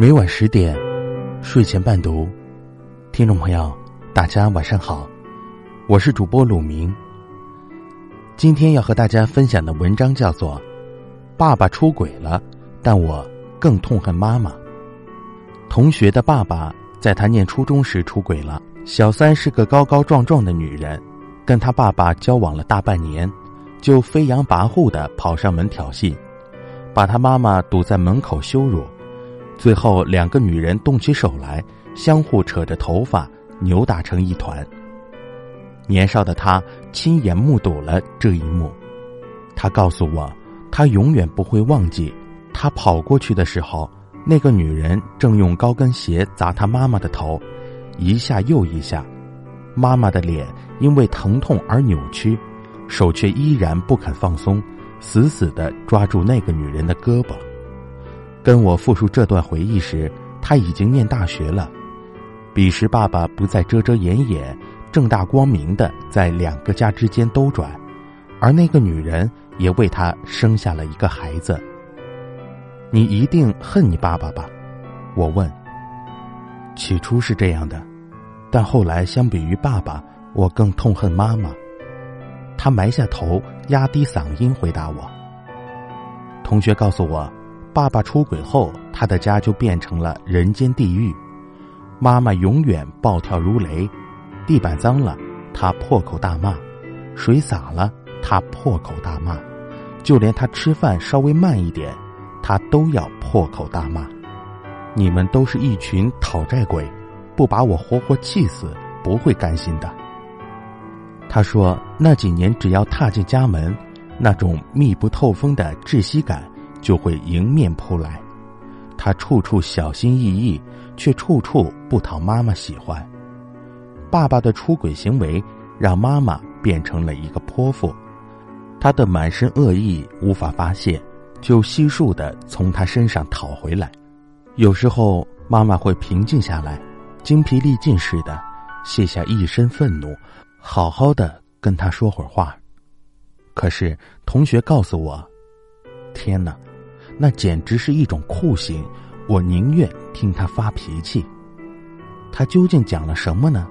每晚十点，睡前伴读，听众朋友，大家晚上好，我是主播鲁明。今天要和大家分享的文章叫做《爸爸出轨了，但我更痛恨妈妈》。同学的爸爸在他念初中时出轨了，小三是个高高壮壮的女人，跟他爸爸交往了大半年，就飞扬跋扈的跑上门挑衅，把他妈妈堵在门口羞辱。最后，两个女人动起手来，相互扯着头发，扭打成一团。年少的他亲眼目睹了这一幕，他告诉我，他永远不会忘记，他跑过去的时候，那个女人正用高跟鞋砸他妈妈的头，一下又一下，妈妈的脸因为疼痛而扭曲，手却依然不肯放松，死死的抓住那个女人的胳膊。跟我复述这段回忆时，他已经念大学了。彼时，爸爸不再遮遮掩掩、正大光明的在两个家之间兜转，而那个女人也为他生下了一个孩子。你一定恨你爸爸吧？我问。起初是这样的，但后来相比于爸爸，我更痛恨妈妈。他埋下头，压低嗓音回答我。同学告诉我。爸爸出轨后，他的家就变成了人间地狱。妈妈永远暴跳如雷，地板脏了，他破口大骂；水洒了，他破口大骂；就连他吃饭稍微慢一点，他都要破口大骂。你们都是一群讨债鬼，不把我活活气死，不会甘心的。他说，那几年只要踏进家门，那种密不透风的窒息感。就会迎面扑来，他处处小心翼翼，却处处不讨妈妈喜欢。爸爸的出轨行为让妈妈变成了一个泼妇，他的满身恶意无法发泄，就悉数的从他身上讨回来。有时候妈妈会平静下来，精疲力尽似的卸下一身愤怒，好好的跟他说会儿话。可是同学告诉我，天哪！那简直是一种酷刑，我宁愿听他发脾气。他究竟讲了什么呢？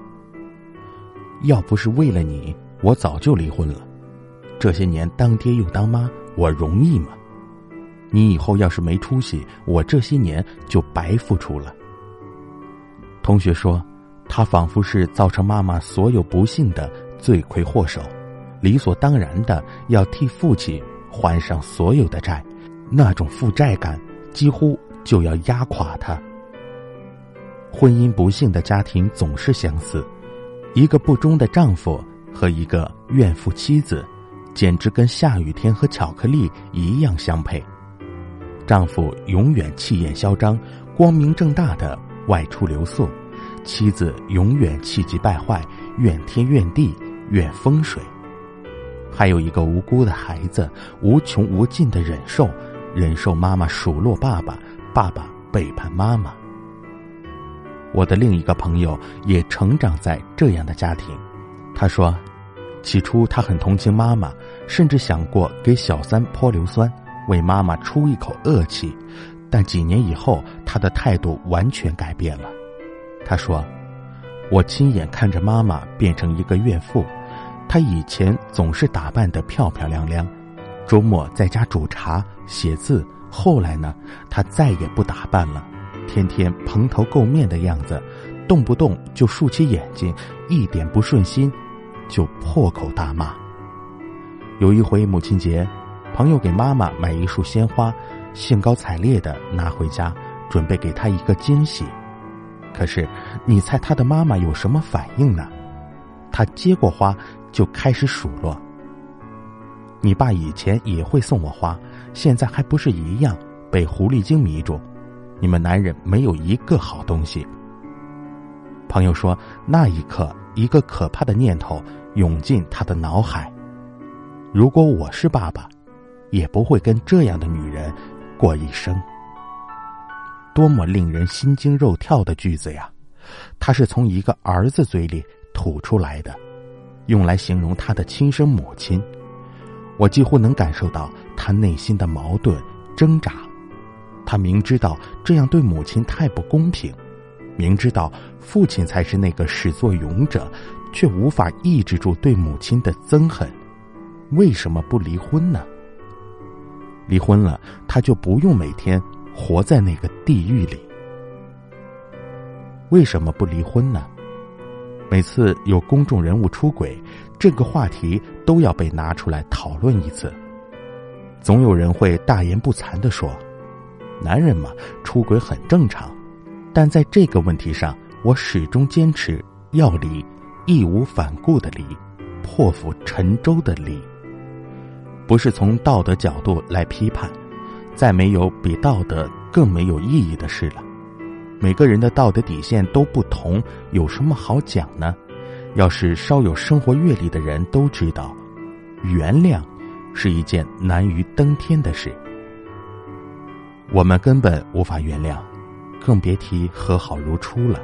要不是为了你，我早就离婚了。这些年当爹又当妈，我容易吗？你以后要是没出息，我这些年就白付出了。同学说，他仿佛是造成妈妈所有不幸的罪魁祸首，理所当然的要替父亲还上所有的债。那种负债感几乎就要压垮他。婚姻不幸的家庭总是相似，一个不忠的丈夫和一个怨妇妻子，简直跟下雨天和巧克力一样相配。丈夫永远气焰嚣张，光明正大的外出留宿；妻子永远气急败坏，怨天怨地怨风水。还有一个无辜的孩子，无穷无尽的忍受。忍受妈妈数落爸爸，爸爸背叛妈妈。我的另一个朋友也成长在这样的家庭。他说，起初他很同情妈妈，甚至想过给小三泼硫酸，为妈妈出一口恶气。但几年以后，他的态度完全改变了。他说：“我亲眼看着妈妈变成一个怨妇。她以前总是打扮得漂漂亮亮。”周末在家煮茶写字，后来呢，他再也不打扮了，天天蓬头垢面的样子，动不动就竖起眼睛，一点不顺心，就破口大骂。有一回母亲节，朋友给妈妈买一束鲜花，兴高采烈的拿回家，准备给她一个惊喜。可是，你猜他的妈妈有什么反应呢？他接过花就开始数落。你爸以前也会送我花，现在还不是一样被狐狸精迷住？你们男人没有一个好东西。朋友说，那一刻，一个可怕的念头涌进他的脑海：如果我是爸爸，也不会跟这样的女人过一生。多么令人心惊肉跳的句子呀！他是从一个儿子嘴里吐出来的，用来形容他的亲生母亲。我几乎能感受到他内心的矛盾挣扎。他明知道这样对母亲太不公平，明知道父亲才是那个始作俑者，却无法抑制住对母亲的憎恨。为什么不离婚呢？离婚了，他就不用每天活在那个地狱里。为什么不离婚呢？每次有公众人物出轨，这个话题都要被拿出来讨论一次。总有人会大言不惭的说：“男人嘛，出轨很正常。”但在这个问题上，我始终坚持要离，义无反顾的离，破釜沉舟的离。不是从道德角度来批判，再没有比道德更没有意义的事了。每个人的道德底线都不同，有什么好讲呢？要是稍有生活阅历的人都知道，原谅是一件难于登天的事。我们根本无法原谅，更别提和好如初了。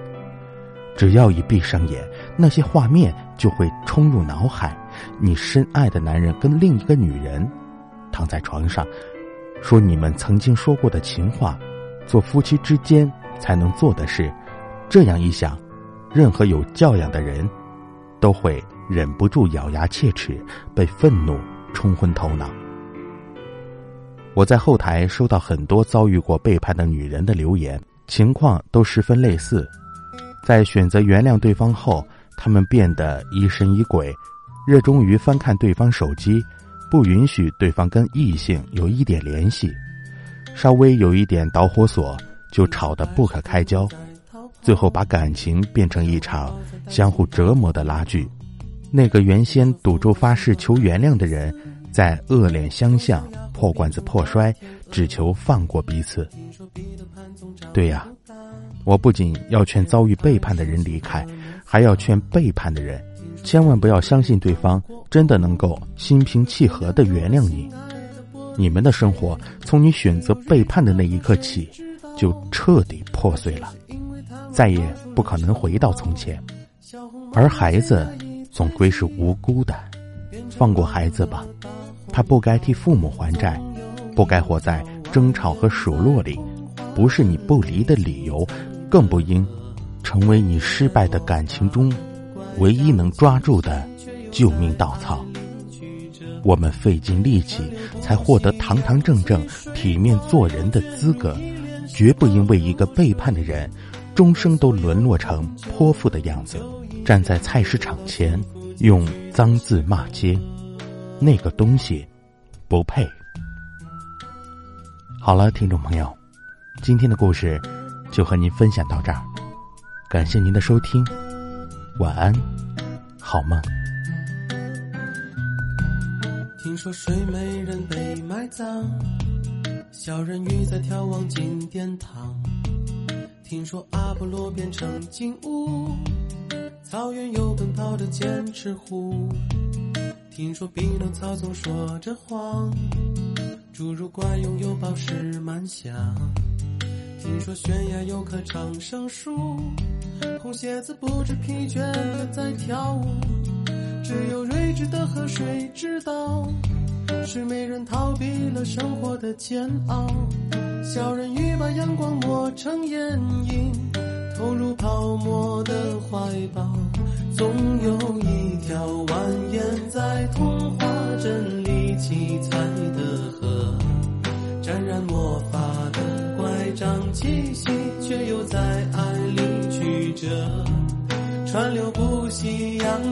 只要一闭上眼，那些画面就会冲入脑海：你深爱的男人跟另一个女人躺在床上，说你们曾经说过的情话，做夫妻之间。才能做的事，这样一想，任何有教养的人，都会忍不住咬牙切齿，被愤怒冲昏头脑。我在后台收到很多遭遇过背叛的女人的留言，情况都十分类似。在选择原谅对方后，他们变得疑神疑鬼，热衷于翻看对方手机，不允许对方跟异性有一点联系，稍微有一点导火索。就吵得不可开交，最后把感情变成一场相互折磨的拉锯。那个原先赌咒发誓求原谅的人，在恶脸相向、破罐子破摔，只求放过彼此。对呀，我不仅要劝遭遇背叛的人离开，还要劝背叛的人，千万不要相信对方真的能够心平气和的原谅你。你们的生活从你选择背叛的那一刻起。就彻底破碎了，再也不可能回到从前。而孩子总归是无辜的，放过孩子吧，他不该替父母还债，不该活在争吵和数落里，不是你不离的理由，更不应成为你失败的感情中唯一能抓住的救命稻草。我们费尽力气才获得堂堂正正、体面做人的资格。绝不因为一个背叛的人，终生都沦落成泼妇的样子，站在菜市场前用脏字骂街，那个东西不配。好了，听众朋友，今天的故事就和您分享到这儿，感谢您的收听，晚安，好梦。听说睡美人被埋葬。小人鱼在眺望金殿堂，听说阿波罗变成金乌，草原有奔跑的剑齿虎，听说匹诺曹总说着谎，侏儒怪拥有宝石满箱，听说悬崖有棵长生树，红鞋子不知疲倦的在跳舞，只有睿智的河水知道。是没人逃避了生活的煎熬，小人鱼把阳光抹成眼影，投入泡沫的怀抱。总有一条蜿蜒在童话镇里七彩的河，沾染魔法的乖张气息，却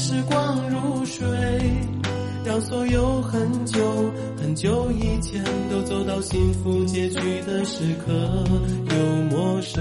时光如水。让所有很久很久以前都走到幸福结局的时刻，又陌生。